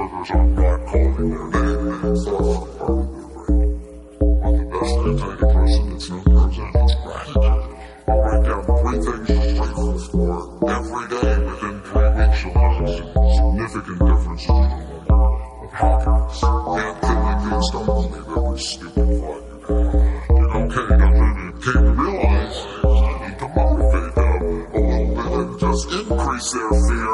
niggas, I'm not calling their name. It's not I'm the best maintained person that's in President's practice. I write down three things I'm grateful for every day within three weeks of notice. Significant differences in the number of happiness. Can't think of things don't believe every stupid thought you have. You're okay, now then you came to realize I need to motivate them a little bit and just increase their fear.